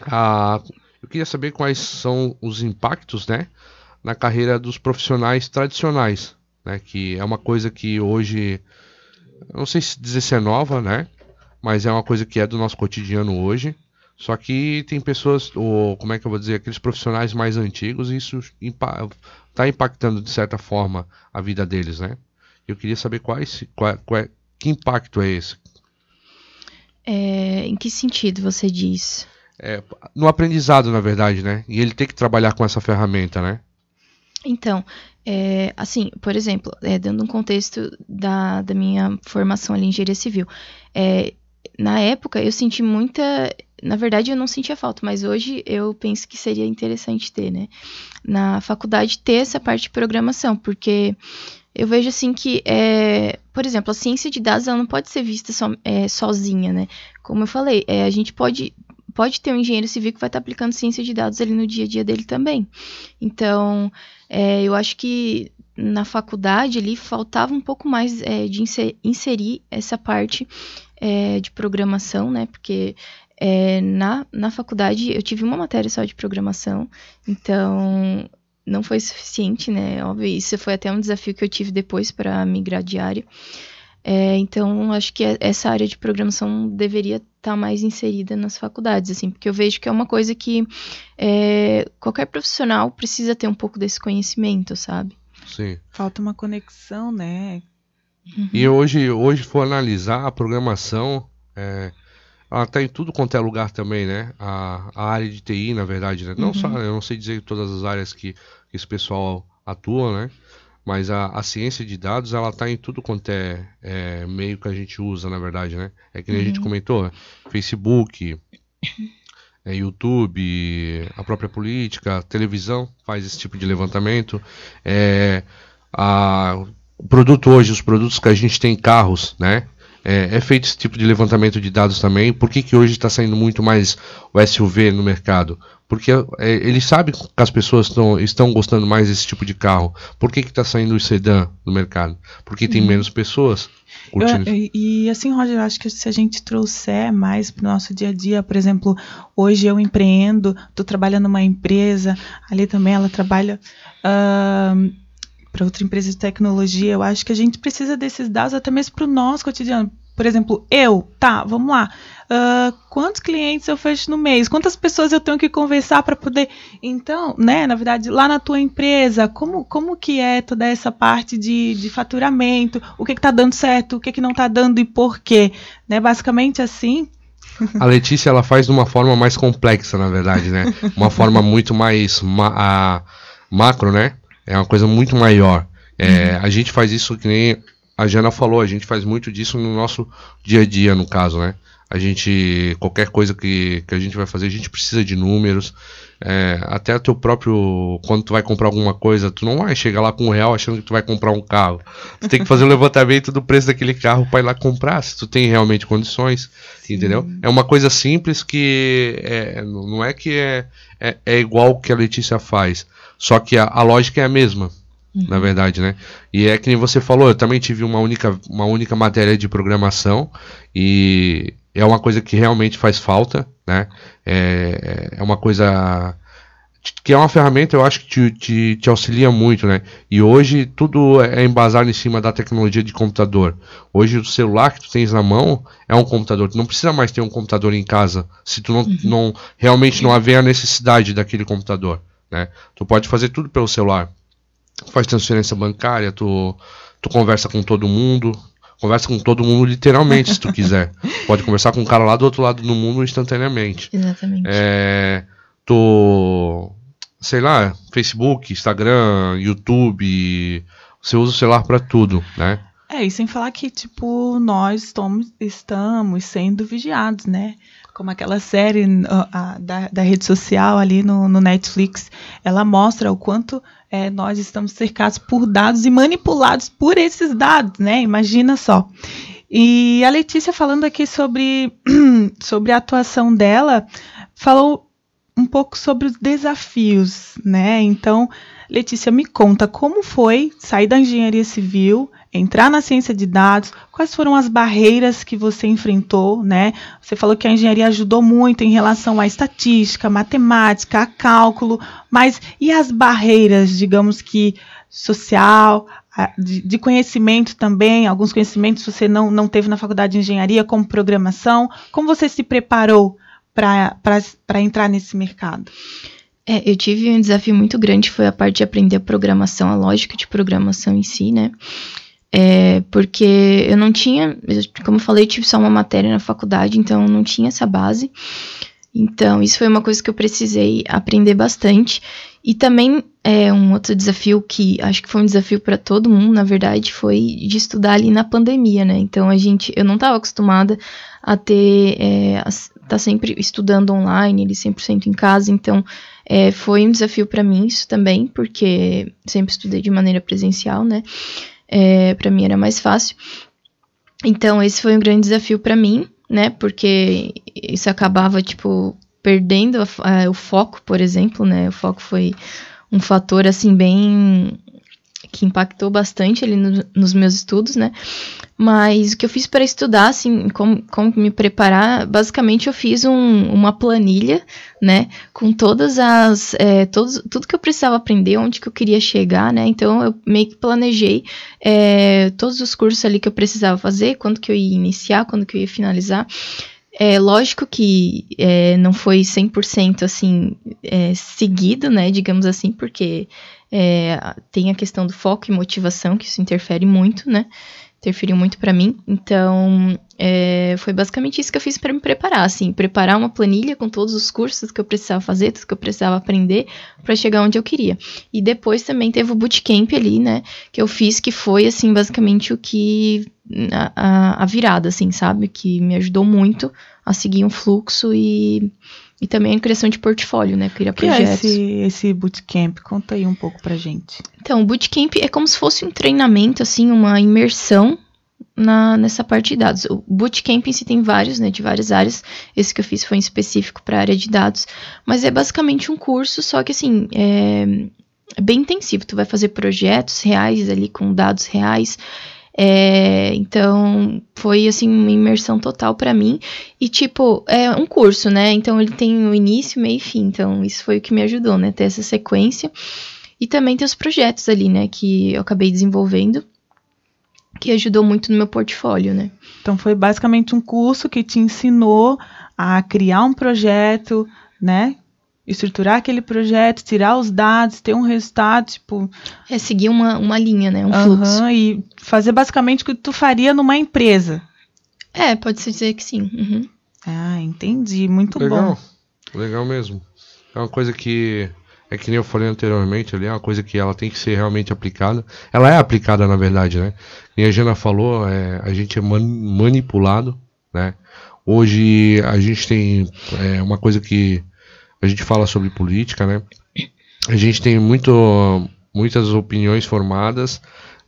Ah, eu queria saber quais são os impactos, né? Na carreira dos profissionais tradicionais, né? Que é uma coisa que hoje não sei se dizer se é nova, né? Mas é uma coisa que é do nosso cotidiano hoje. Só que tem pessoas, ou como é que eu vou dizer, aqueles profissionais mais antigos, e isso está impactando de certa forma a vida deles, né? Eu queria saber quais, qual, qual, que impacto é esse. É, em que sentido você diz? É, no aprendizado, na verdade, né? E ele tem que trabalhar com essa ferramenta, né? Então, é, assim, por exemplo, é, dando um contexto da, da minha formação ali em engenharia civil, é, na época eu senti muita. Na verdade, eu não sentia falta, mas hoje eu penso que seria interessante ter, né? Na faculdade ter essa parte de programação, porque eu vejo assim que, é, por exemplo, a ciência de dados ela não pode ser vista so, é, sozinha, né? Como eu falei, é, a gente pode pode ter um engenheiro civil que vai estar aplicando ciência de dados ali no dia a dia dele também. Então, é, eu acho que na faculdade ali faltava um pouco mais é, de inserir essa parte é, de programação, né? Porque é, na, na faculdade eu tive uma matéria só de programação, então não foi suficiente, né? Óbvio, isso foi até um desafio que eu tive depois para migrar de. É, então, acho que essa área de programação deveria estar tá mais inserida nas faculdades, assim, porque eu vejo que é uma coisa que é, qualquer profissional precisa ter um pouco desse conhecimento, sabe? Sim. Falta uma conexão, né? Uhum. E hoje, hoje for analisar a programação, é, ela tá em tudo quanto é lugar também, né? A, a área de TI, na verdade, né? Não uhum. só, eu não sei dizer todas as áreas que, que esse pessoal atua, né? Mas a, a ciência de dados, ela tá em tudo quanto é, é meio que a gente usa, na verdade, né? É que nem uhum. a gente uhum. comentou, né? Facebook, é, YouTube, a própria política, a televisão faz esse tipo de levantamento. É, a, o produto hoje, os produtos que a gente tem carros, né? É, é, feito esse tipo de levantamento de dados também. Por que, que hoje está saindo muito mais o SUV no mercado? Porque é, ele sabe que as pessoas tão, estão gostando mais desse tipo de carro. Por que está saindo o sedã no mercado? Porque tem uhum. menos pessoas curtindo. Eu, e assim, Roger, eu acho que se a gente trouxer mais para o nosso dia a dia, por exemplo, hoje eu empreendo, estou trabalhando numa empresa, ali também ela trabalha. Uh, para outra empresa de tecnologia, eu acho que a gente precisa desses dados até mesmo para o nosso cotidiano. Por exemplo, eu, tá, vamos lá. Uh, quantos clientes eu fecho no mês? Quantas pessoas eu tenho que conversar para poder. Então, né, na verdade, lá na tua empresa, como, como que é toda essa parte de, de faturamento? O que está dando certo? O que, que não está dando e por quê? Né, basicamente assim. A Letícia ela faz de uma forma mais complexa, na verdade, né? Uma forma muito mais ma a, macro, né? É uma coisa muito maior. É, uhum. A gente faz isso que nem a Jana falou, a gente faz muito disso no nosso dia a dia, no caso, né? A gente, qualquer coisa que, que a gente vai fazer, a gente precisa de números. É, até o teu próprio, quando tu vai comprar alguma coisa, tu não vai chegar lá com um real achando que tu vai comprar um carro. Tu tem que fazer o um (laughs) levantamento do preço daquele carro para ir lá comprar, se tu tem realmente condições, Sim. entendeu? É uma coisa simples que é, não é que é, é, é igual o que a Letícia faz, só que a, a lógica é a mesma, uhum. na verdade, né? E é que nem você falou, eu também tive uma única, uma única matéria de programação e é uma coisa que realmente faz falta, né? É, é uma coisa que é uma ferramenta, eu acho que te, te, te, auxilia muito, né? E hoje tudo é embasado em cima da tecnologia de computador. Hoje o celular que tu tens na mão é um computador. Tu não precisa mais ter um computador em casa se tu não, uhum. não realmente não haver a necessidade daquele computador. Né? Tu pode fazer tudo pelo celular. Faz transferência bancária, tu, tu conversa com todo mundo. Conversa com todo mundo literalmente, se tu quiser. Pode conversar com um cara lá do outro lado do mundo instantaneamente. Exatamente. É, tu. Sei lá, Facebook, Instagram, YouTube. Você usa o celular para tudo, né? É, e sem falar que, tipo, nós estamos, estamos sendo vigiados, né? Como aquela série uh, da, da, rede social ali no, no, Netflix, ela mostra o quanto é, nós estamos cercados por dados e manipulados por esses dados, né? Imagina só. E a Letícia falando aqui sobre, (clears throat) sobre a atuação dela, falou um pouco sobre os desafios, né? Então, Letícia, me conta como foi sair da engenharia civil, entrar na ciência de dados, quais foram as barreiras que você enfrentou, né? Você falou que a engenharia ajudou muito em relação à estatística, matemática, a cálculo, mas e as barreiras, digamos que social, de, conhecimento também, alguns conhecimentos você não, não teve na faculdade de engenharia, como programação, como você se preparou para entrar nesse mercado? É, eu tive um desafio muito grande, foi a parte de aprender a programação, a lógica de programação em si, né? É, porque eu não tinha, como eu falei, eu tive só uma matéria na faculdade, então não tinha essa base. Então, isso foi uma coisa que eu precisei aprender bastante. E também é um outro desafio que acho que foi um desafio para todo mundo, na verdade, foi de estudar ali na pandemia, né? Então a gente, eu não estava acostumada a ter, é, a, tá sempre estudando online, ele 100% em casa, então é, foi um desafio para mim isso também, porque sempre estudei de maneira presencial, né? É, para mim era mais fácil. Então, esse foi um grande desafio para mim, né? Porque isso acabava, tipo, perdendo a, a, o foco, por exemplo, né? O foco foi um fator, assim, bem que impactou bastante ali no, nos meus estudos, né? Mas o que eu fiz para estudar, assim, como, como me preparar, basicamente eu fiz um, uma planilha, né? Com todas as. É, todos, tudo que eu precisava aprender, onde que eu queria chegar, né? Então eu meio que planejei é, todos os cursos ali que eu precisava fazer, quando que eu ia iniciar, quando que eu ia finalizar. É lógico que é, não foi 100% assim, é, seguido, né, digamos assim, porque É, tem a questão do foco e motivação, que isso interfere muito, né? interferiu muito para mim. Então, é, foi basicamente isso que eu fiz para me preparar, assim, preparar uma planilha com todos os cursos que eu precisava fazer, tudo que eu precisava aprender para chegar onde eu queria. E depois também teve o bootcamp ali, né, que eu fiz, que foi, assim, basicamente o que a, a, virada, assim, sabe, que me ajudou muito a seguir um fluxo e e também a criação de portfólio, né? Criar que projetos. é esse, esse bootcamp? Conta aí um pouco pra gente. Então, o bootcamp é como se fosse um treinamento, assim, uma imersão na, nessa parte de dados. O bootcamp em si tem vários, né, de várias áreas. Esse que eu fiz foi em específico para a área de dados, mas é basicamente um curso, só que assim, é, é bem intensivo. Tu vai fazer projetos reais ali com dados reais. É, então foi assim uma imersão total para mim e tipo é um curso, né? Então ele tem o início, meio e fim. Então isso foi o que me ajudou, né? Ter essa sequência e também ter os projetos ali, né? Que eu acabei desenvolvendo que ajudou muito no meu portfólio, né? Então foi basicamente um curso que te ensinou a criar um projeto, né? Estruturar aquele projeto, tirar os dados, ter um resultado, tipo. É seguir uma, uma linha, né? Um uhum, fluxo. E fazer basicamente o que tu faria numa empresa. É, pode-se dizer que sim. Uhum. Ah, entendi. Muito Legal. bom. Legal mesmo. É uma coisa que é que nem eu falei anteriormente ali, é uma coisa que ela tem que ser realmente aplicada. Ela é aplicada, na verdade, né? E a Jana falou, é, a gente é man manipulado, né? Hoje a gente tem é, uma coisa que a gente fala sobre política, né? A gente tem muito, muitas opiniões formadas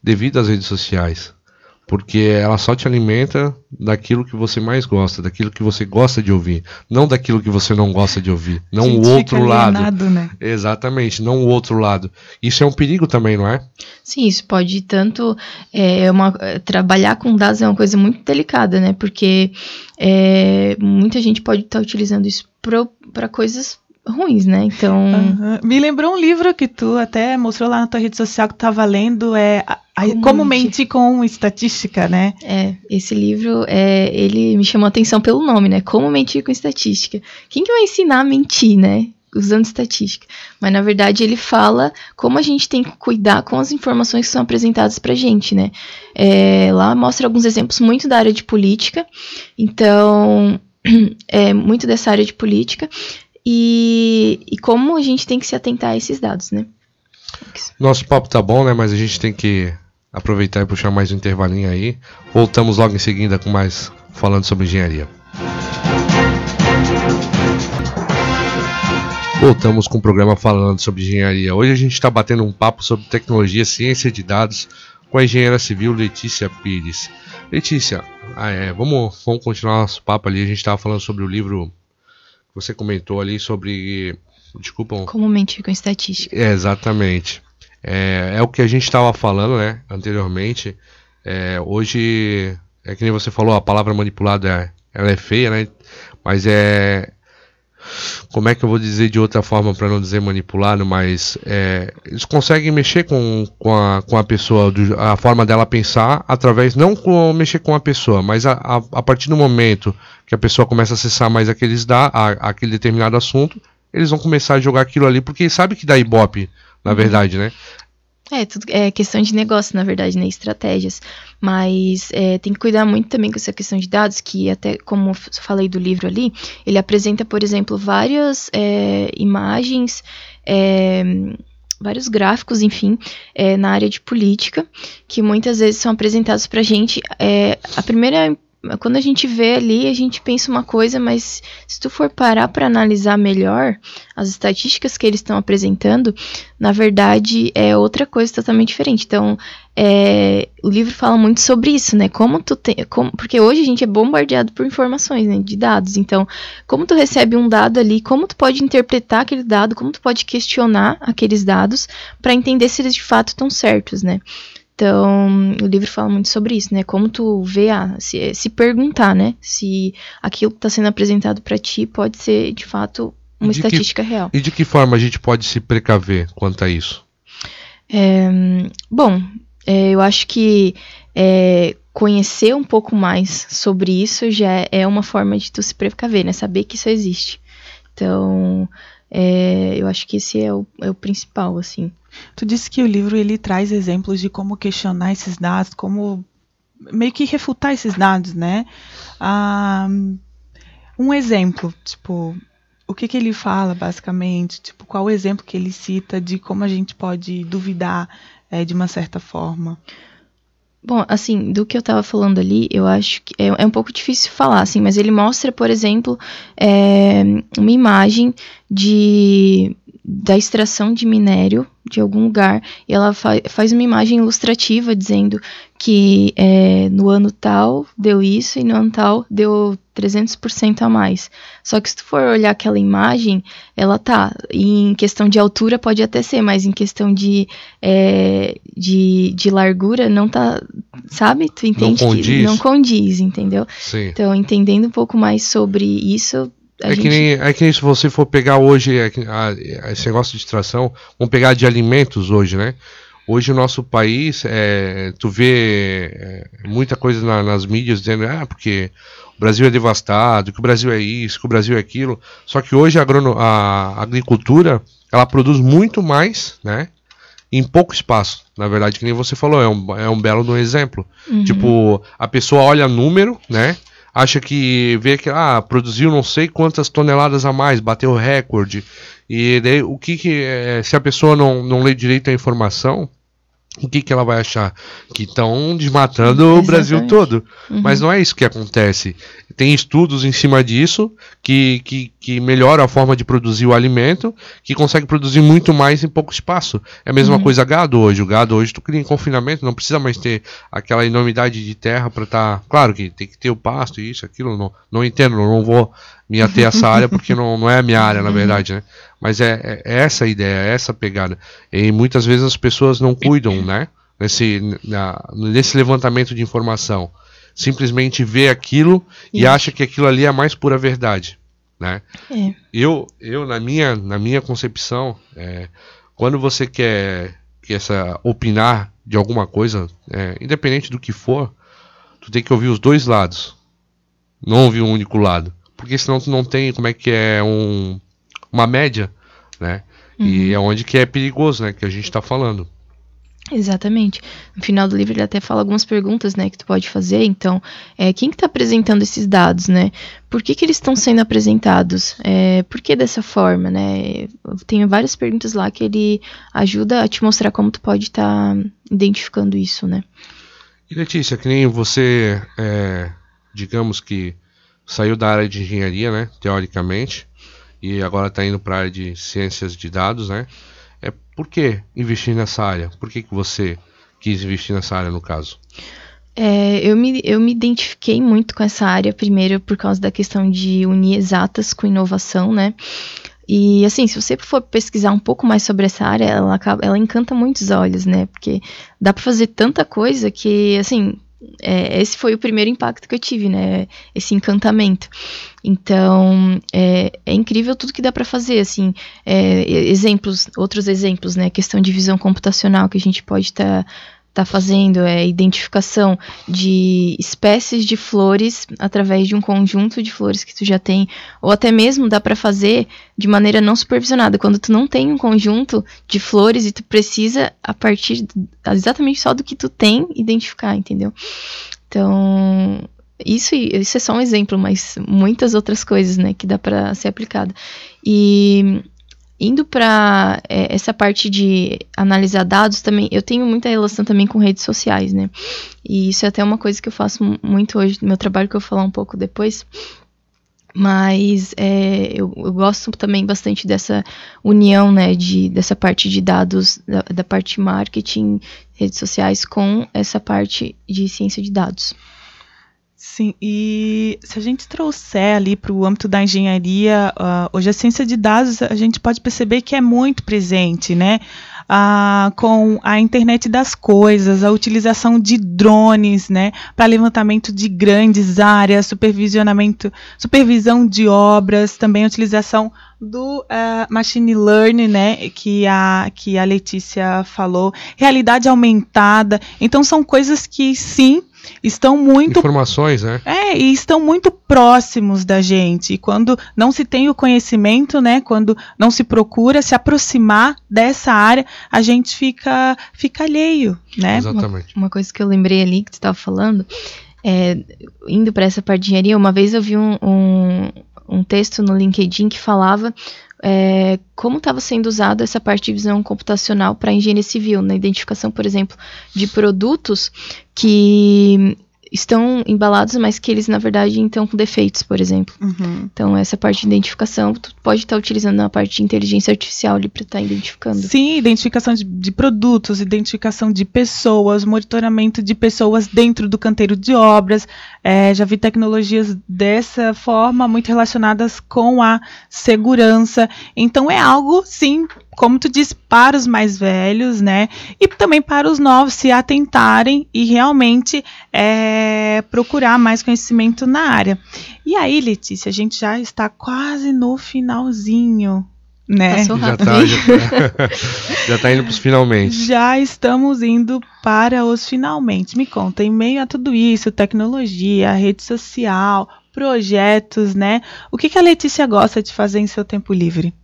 devido às redes sociais porque ela só te alimenta daquilo que você mais gosta, daquilo que você gosta de ouvir, não daquilo que você não gosta de ouvir, não o outro lado. Né? Exatamente, não o outro lado. Isso é um perigo também, não é? Sim, isso pode tanto é, uma, trabalhar com dados é uma coisa muito delicada, né? Porque é, muita gente pode estar tá utilizando isso para coisas ruins, né? Então. Uhum. Me lembrou um livro que tu até mostrou lá na tua rede social que tu estava lendo, é como, como mentir com estatística, né? É, esse livro, é, ele me chamou a atenção pelo nome, né? Como mentir com estatística. Quem que vai ensinar a mentir, né? Usando estatística. Mas na verdade ele fala como a gente tem que cuidar com as informações que são apresentadas pra gente, né? É, lá mostra alguns exemplos muito da área de política. Então, (clears throat) é muito dessa área de política e, e como a gente tem que se atentar a esses dados, né? Nosso papo tá bom, né? Mas a gente tem que aproveitar e puxar mais um intervalinho aí. Voltamos logo em seguida com mais falando sobre engenharia. Voltamos com o programa falando sobre engenharia. Hoje a gente está batendo um papo sobre tecnologia, ciência de dados com a engenheira civil Letícia Pires. Letícia, ah, é, vamos, vamos continuar nosso papo ali. A gente estava falando sobre o livro você comentou ali sobre. Desculpa. Como mentir com estatística. É, exatamente. É, é o que a gente estava falando, né, anteriormente. É, hoje, é que nem você falou, a palavra manipulada ela é feia, né? Mas é, como é que eu vou dizer de outra forma para não dizer manipulado, mas é, eles conseguem mexer com, com, a, com a pessoa, do, a forma dela pensar, através, não com mexer com a pessoa, mas a, a, a, partir do momento que a pessoa começa a acessar mais aqueles da, a, aquele determinado assunto, eles vão começar a jogar aquilo ali, porque sabe que dá ibope, na uhum. verdade, né? É, tudo, é questão de negócio, na verdade, né? Estratégias. Mas é, tem que cuidar muito também com essa questão de dados, que até como falei do livro ali, ele apresenta, por exemplo, várias é, imagens. É, vários gráficos, enfim, é, na área de política, que muitas vezes são apresentados para a gente. É, a primeira quando a gente vê ali, a gente pensa uma coisa, mas se tu for parar para analisar melhor as estatísticas que eles estão apresentando, na verdade é outra coisa totalmente diferente. Então, é, o livro fala muito sobre isso, né? Como tu tem, como, porque hoje a gente é bombardeado por informações, né, de dados. Então, como tu recebe um dado ali, como tu pode interpretar aquele dado, como tu pode questionar aqueles dados para entender se eles de fato estão certos, né? Então, o livro fala muito sobre isso, né? Como tu vê, a, se, se perguntar, né? Se aquilo que está sendo apresentado para ti pode ser, de fato, uma estatística que, real. E de que forma a gente pode se precaver quanto a isso? É, bom, é, eu acho que é, conhecer um pouco mais sobre isso já é uma forma de tu se precaver, né? Saber que isso existe. Então, é, eu acho que esse é o, é o principal, assim. Tu disse que o livro ele traz exemplos de como questionar esses dados, como meio que refutar esses dados, né? Ah, um exemplo, tipo, o que, que ele fala basicamente? Tipo, qual o exemplo que ele cita de como a gente pode duvidar é, de uma certa forma? Bom, assim, do que eu estava falando ali, eu acho que é, é, um pouco difícil falar, assim, mas ele mostra, por exemplo, é, uma imagem de da extração de minério de algum lugar e ela fa faz uma imagem ilustrativa dizendo que é, no ano tal deu isso e no ano tal deu 300% a mais. Só que se tu for olhar aquela imagem, ela tá em questão de altura pode até ser, mas em questão de, é, de, de largura não tá, sabe? Tu entende não que não condiz, entendeu? Sim. Então, entendendo um pouco mais sobre isso, é, gente... que nem, é que nem se você for pegar hoje é, a, esse negócio de extração, vamos pegar de alimentos hoje, né? Hoje o nosso país, é, tu vê é, muita coisa na, nas mídias dizendo, ah, porque o Brasil é devastado, que o Brasil é isso, que o Brasil é aquilo. Só que hoje a, a agricultura, ela produz muito mais, né? Em pouco espaço, na verdade, que nem você falou, é um, é um belo exemplo. Uhum. Tipo, a pessoa olha número, né? Acha que vê que ah, produziu não sei quantas toneladas a mais, bateu recorde. E daí o que, que é, se a pessoa não, não lê direito a informação, o que, que ela vai achar? Que estão desmatando Sim, o Brasil todo. Uhum. Mas não é isso que acontece. Tem estudos em cima disso que, que, que melhora a forma de produzir o alimento, que consegue produzir muito mais em pouco espaço. É a mesma uhum. coisa gado hoje. O gado hoje tu cria em confinamento, não precisa mais ter aquela enormidade de terra para estar. Tá... Claro que tem que ter o pasto, isso, aquilo. Não, não entendo, não vou me ater a essa (laughs) área porque não, não é a minha área, na verdade, né? Mas é, é, é essa a ideia, é essa a pegada. E muitas vezes as pessoas não cuidam, né? Nesse, na, nesse levantamento de informação. Simplesmente vê aquilo e acha que aquilo ali é a mais pura verdade. Né? É. Eu, eu na, minha, na minha concepção, é, quando você quer, quer essa, opinar de alguma coisa, é, independente do que for, tu tem que ouvir os dois lados. Não ouvir um único lado. Porque senão tu não tem como é que é um, uma média, né? Uhum. E é onde que é perigoso, né? Que a gente está falando. Exatamente. No final do livro ele até fala algumas perguntas, né, que tu pode fazer. Então, é, quem que está apresentando esses dados, né? Por que, que eles estão sendo apresentados? É, por que dessa forma, né? Tem várias perguntas lá que ele ajuda a te mostrar como tu pode estar tá identificando isso, né? E Letícia, que nem você, é, digamos que saiu da área de engenharia, né, teoricamente, e agora está indo para a área de ciências de dados, né? É por que investir nessa área? Por que, que você quis investir nessa área no caso? É, eu, me, eu me identifiquei muito com essa área, primeiro por causa da questão de unir exatas com inovação, né? E assim, se você for pesquisar um pouco mais sobre essa área, ela, ela encanta muitos olhos, né? Porque dá para fazer tanta coisa que, assim, é, esse foi o primeiro impacto que eu tive, né? Esse encantamento. Então, é, é incrível tudo que dá para fazer, assim, é, exemplos, outros exemplos, né? Questão de visão computacional que a gente pode estar tá está fazendo é identificação de espécies de flores através de um conjunto de flores que tu já tem, ou até mesmo dá para fazer de maneira não supervisionada, quando tu não tem um conjunto de flores e tu precisa a partir exatamente só do que tu tem identificar, entendeu? Então, isso, isso é só um exemplo, mas muitas outras coisas, né, que dá para ser aplicada. E indo para é, essa parte de analisar dados também, eu tenho muita relação também com redes sociais, né? E isso é até uma coisa que eu faço muito hoje no meu trabalho, que eu vou falar um pouco depois. Mas é, eu, eu, gosto também bastante dessa união, né, de, dessa parte de dados, da, da parte marketing, redes sociais, com essa parte de ciência de dados. Sim, e se a gente trouxer ali para o âmbito da engenharia, uh, hoje a ciência de dados a gente pode perceber que é muito presente, né? Uh, com a internet das coisas, a utilização de drones, né, para levantamento de grandes áreas, supervisionamento, supervisão de obras, também a utilização do uh, machine learning, né, que a que a Letícia falou, realidade aumentada. Então são coisas que sim estão muito informações, né? É, e estão muito próximos da gente. E quando não se tem o conhecimento, né, quando não se procura se aproximar dessa área, a gente fica fica alheio, né? Exatamente. Uma, uma coisa que eu lembrei ali que tu estava falando, é, indo para essa parte de engenharia, uma vez eu vi um, um, um texto no LinkedIn que falava é, como estava sendo usada essa parte de visão computacional para engenharia civil, na identificação, por exemplo, de produtos que estão embalados, mas que eles, na verdade, estão com defeitos, por exemplo. Uhum. Então, essa parte de identificação, tu pode estar utilizando na parte de inteligência artificial ali para estar identificando. Sim, identificação de, de, produtos, identificação de pessoas, monitoramento de pessoas dentro do canteiro de obras. É, já vi tecnologias dessa forma, muito relacionadas com a segurança. Então, é algo, sim, como tu disse, para os mais velhos, né? E também para os novos se atentarem e realmente é, procurar mais conhecimento na área. E aí, Letícia, a gente já está quase no finalzinho. Né? Passou Já rápido. tá, já, tá- (laughs) já tá indo pros finalmente. Já estamos indo para os finalmente. Me conta, em meio a tudo isso, tecnologia, rede social, projetos, né? O que, que a Letícia gosta de fazer em seu tempo livre?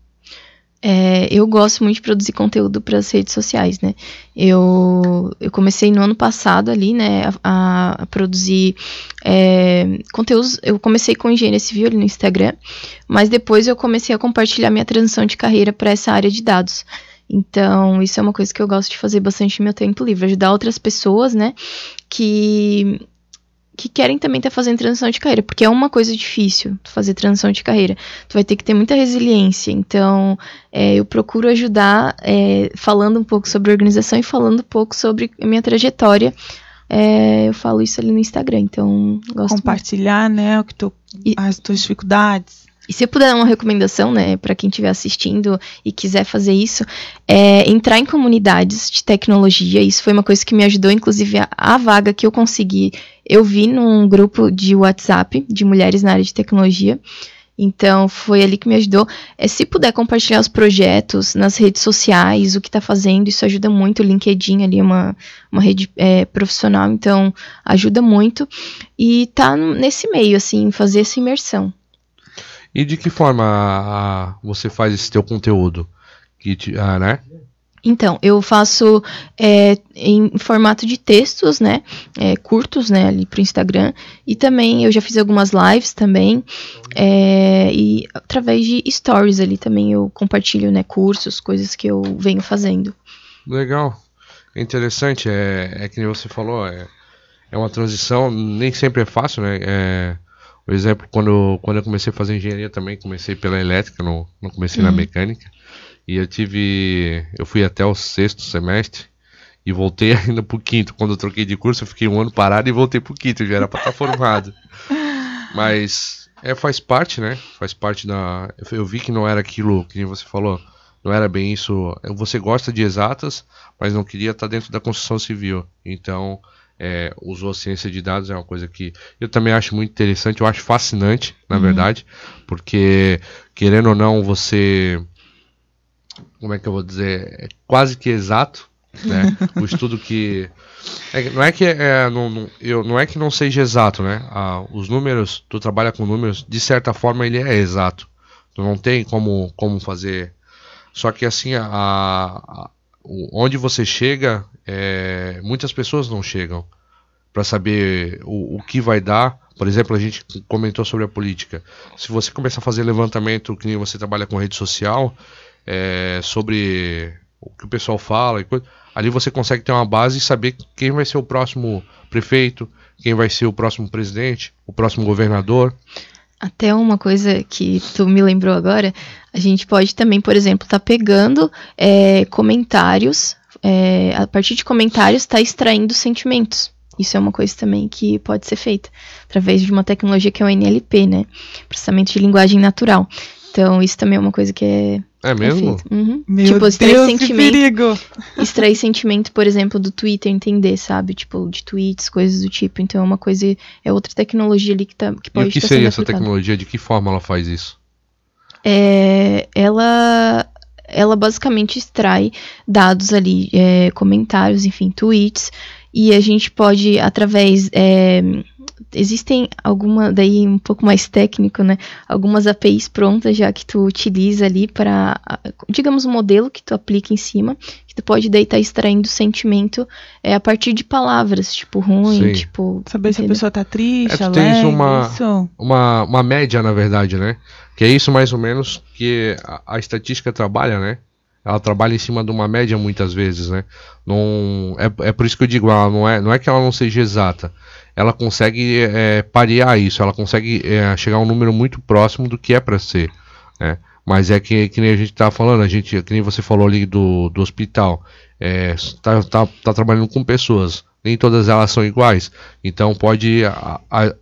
É, eu gosto muito de produzir conteúdo para as redes sociais, né? Eu, eu comecei no ano passado ali, né, a, a produzir é, conteúdos. Eu comecei com engenharia civil ali no Instagram, mas depois eu comecei a compartilhar minha transição de carreira para essa área de dados. Então, isso é uma coisa que eu gosto de fazer bastante no meu tempo livre, ajudar outras pessoas, né, que que querem também estar fazendo transição de carreira, porque é uma coisa difícil fazer transição de carreira. Tu vai ter que ter muita resiliência. Então, é, eu procuro ajudar é, falando um pouco sobre organização e falando um pouco sobre a minha trajetória. É, eu falo isso ali no Instagram, então gosto muito. Compartilhar, né, o que tu, E- as tuas dificuldades. E se eu puder dar uma recomendação, né, para quem estiver assistindo e quiser fazer isso, é entrar em comunidades de tecnologia. Isso foi uma coisa que me ajudou, inclusive a, a vaga que eu consegui, eu vi num grupo de WhatsApp de mulheres na área de tecnologia. Então foi ali que me ajudou. É, se puder compartilhar os projetos nas redes sociais, o que está fazendo, isso ajuda muito. O LinkedIn ali é uma, uma rede é, profissional, então ajuda muito. E tá nesse meio, assim, fazer essa imersão. E de que forma a- a- você faz esse teu conteúdo? Que te- ah, né? Então, eu faço é, em formato de textos, né? é, curtos, né? Ali pro Instagram. E também eu já fiz algumas lives também. é, e através de stories ali também eu compartilho, né? Cursos, coisas que eu venho fazendo. Legal. Interessante, é, é que você falou, é, é uma transição, nem sempre é fácil, né? É, por exemplo, quando, quando eu comecei a fazer engenharia também, comecei pela elétrica, não, não comecei na Uhum. mecânica. E eu tive. Eu fui até o sexto semestre e voltei (laughs) ainda pro quinto. Quando eu troquei de curso, eu fiquei um ano parado e voltei pro quinto, eu já era pra estar formado. (laughs) Mas é, faz parte, né? Faz parte da. Eu, vi que não era aquilo que você falou. Não era bem isso. Você gosta de exatas, mas não queria estar dentro da construção civil. Então, é, usou a ciência de dados, é uma coisa que eu também acho muito interessante, eu acho fascinante, na Uhum. verdade, porque, querendo ou não, você. Como é que eu vou dizer? É quase que exato, né? (laughs) o estudo que. é- não é que é, não, não- eu, não é que não seja exato, né? Ah, os números, tu trabalha com números, de certa forma ele é exato. Tu não tem como, como fazer. Só que assim, a, a- onde você chega, é, muitas pessoas não chegam para saber o, o que vai dar. Por exemplo, a gente comentou sobre a política. Se você começar a fazer levantamento, que nem você trabalha com rede social, é, sobre o que o pessoal fala e coisa, ali você consegue ter uma base e saber quem vai ser o próximo prefeito, quem vai ser o próximo presidente, o próximo governador. Até uma coisa que tu me lembrou agora, a gente pode também, por exemplo, estar pegando é, comentários, é, a partir de comentários, está extraindo sentimentos. Isso é uma coisa também que pode ser feita através de uma tecnologia que é o NLP, né? Processamento de linguagem natural. Então, isso também é uma coisa que é, É mesmo? Uhum. Meu tipo, extrair Deus, que sentimento, perigo! (laughs) extrair sentimento, por exemplo, do Twitter, entender, sabe? Tipo, de tweets, coisas do tipo. Então, é uma coisa, é outra tecnologia ali que, tá, que E pode o que estar seria essa aplicada. tecnologia? De que forma ela faz isso? é, ela, ela basicamente extrai dados ali, é, comentários, enfim, tweets, e a gente pode, através. É, existem alguma daí um pouco mais técnico, né? Algumas APIs prontas já que tu utiliza ali para, digamos, um modelo que tu aplica em cima, que tu pode daí estar tá extraindo sentimento é, a partir de palavras, tipo ruim, Sim. tipo. Saber entendeu? se a pessoa tá triste, é, alegre, tens uma, isso. uma uma média na verdade, né? Que é isso mais ou menos que a, a estatística trabalha, né? ela trabalha em cima de uma média muitas vezes, né? Não, é, é por isso que eu digo, ela não é, não é que ela não seja exata, ela consegue é, parear isso, ela consegue é, chegar a um número muito próximo do que é para ser, né? Mas é que, que nem a gente estava falando, a gente, que nem você falou ali do, do hospital, é, tá, tá, tá trabalhando com pessoas, nem todas elas são iguais, então pode a, a,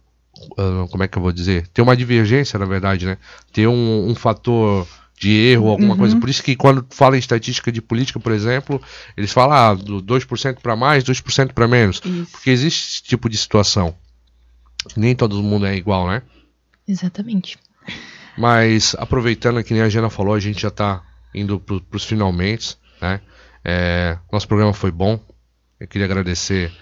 como é que eu vou dizer? Ter uma divergência, na verdade, né? Ter um, um fator de erro, alguma uhum. coisa. Por isso que quando fala em estatística de política, por exemplo, eles falam ah, do 2% para mais, 2% para menos. Isso. Porque existe esse tipo de situação. Nem todo mundo é igual, né? Exatamente. Mas aproveitando que nem a Jana falou, a gente já está indo para os finalmente, né? É, nosso programa foi bom. Eu queria agradecer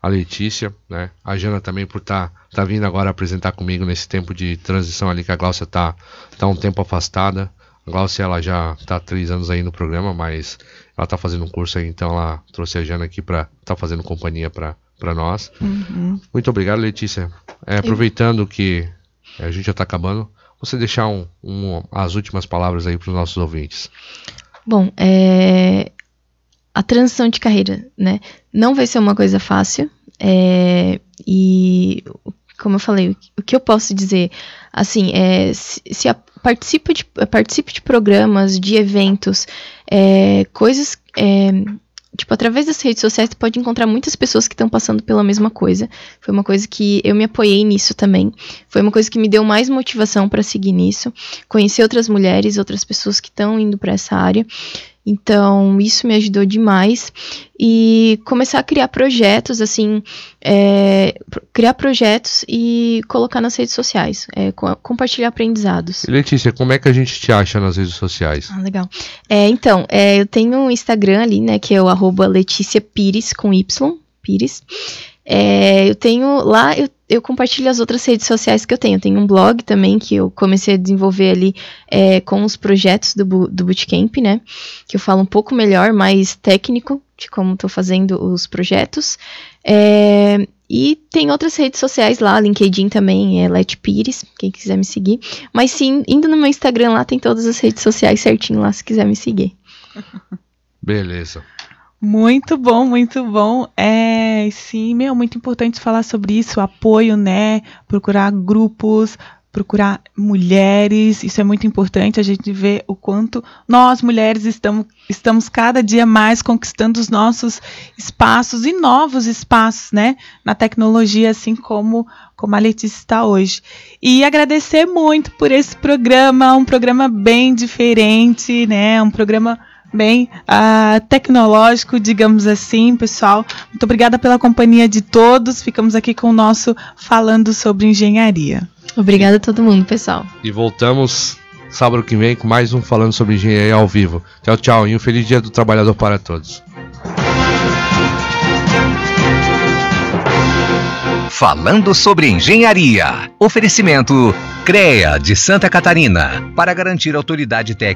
a Letícia, né? A Jana também por estar tá, tá vindo agora apresentar comigo nesse tempo de transição ali que a Glaucia tá, tá um tempo afastada. Glaucia ela já está há três anos aí no programa, mas ela está fazendo um curso aí, então ela trouxe a Jana aqui para estar tá fazendo companhia para nós. Uhum. Muito obrigado, Letícia. É, aproveitando que a gente já está acabando, você deixar um, um, as últimas palavras aí para os nossos ouvintes. Bom, é, a transição de carreira, né? Não vai ser uma coisa fácil. É, e como eu falei, o que eu posso dizer, assim, é se, se a, participe, de, participe de programas, de eventos, é, coisas. É, tipo, através das redes sociais, tu pode encontrar muitas pessoas que estão passando pela mesma coisa. Foi uma coisa que eu me apoiei nisso também. Foi uma coisa que me deu mais motivação para seguir nisso. Conhecer outras mulheres, outras pessoas que estão indo para essa área. Então, isso me ajudou demais. E começar a criar projetos, assim, é, criar projetos e colocar nas redes sociais, é, compartilhar aprendizados. Letícia, como é que a gente te acha nas redes sociais? Ah, legal. É, então, é, eu tenho um Instagram ali, né, que é o arroba Letícia Pires, com Y, Pires. É, eu tenho lá, eu, eu, compartilho as outras redes sociais que eu tenho. Eu tenho um blog também que eu comecei a desenvolver ali é, com os projetos do, do Bootcamp, né? Que eu falo um pouco melhor, mais técnico de como estou fazendo os projetos. É, e tem outras redes sociais lá, LinkedIn também, é Let Pires, quem quiser me seguir. Mas sim, indo no meu Instagram lá, tem todas as redes sociais certinho lá, se quiser me seguir. Beleza. Muito bom, muito bom. É, sim, meu, muito importante falar sobre isso, apoio, né? Procurar grupos, procurar mulheres, isso é muito importante, a gente vê o quanto nós mulheres estamos, estamos cada dia mais conquistando os nossos espaços e novos espaços, né, na tecnologia, assim como, como a Letícia está hoje. E agradecer muito por esse programa, um programa bem diferente, né, um programa bem uh, tecnológico, digamos assim, pessoal. Muito obrigada pela companhia de todos. Ficamos aqui com o nosso Falando sobre Engenharia. Obrigada a todo mundo, pessoal. E voltamos sábado que vem com mais um Falando sobre Engenharia ao vivo. Tchau, tchau e um feliz dia do trabalhador para todos. Falando sobre Engenharia. Oferecimento CREA de Santa Catarina. Para garantir autoridade técnica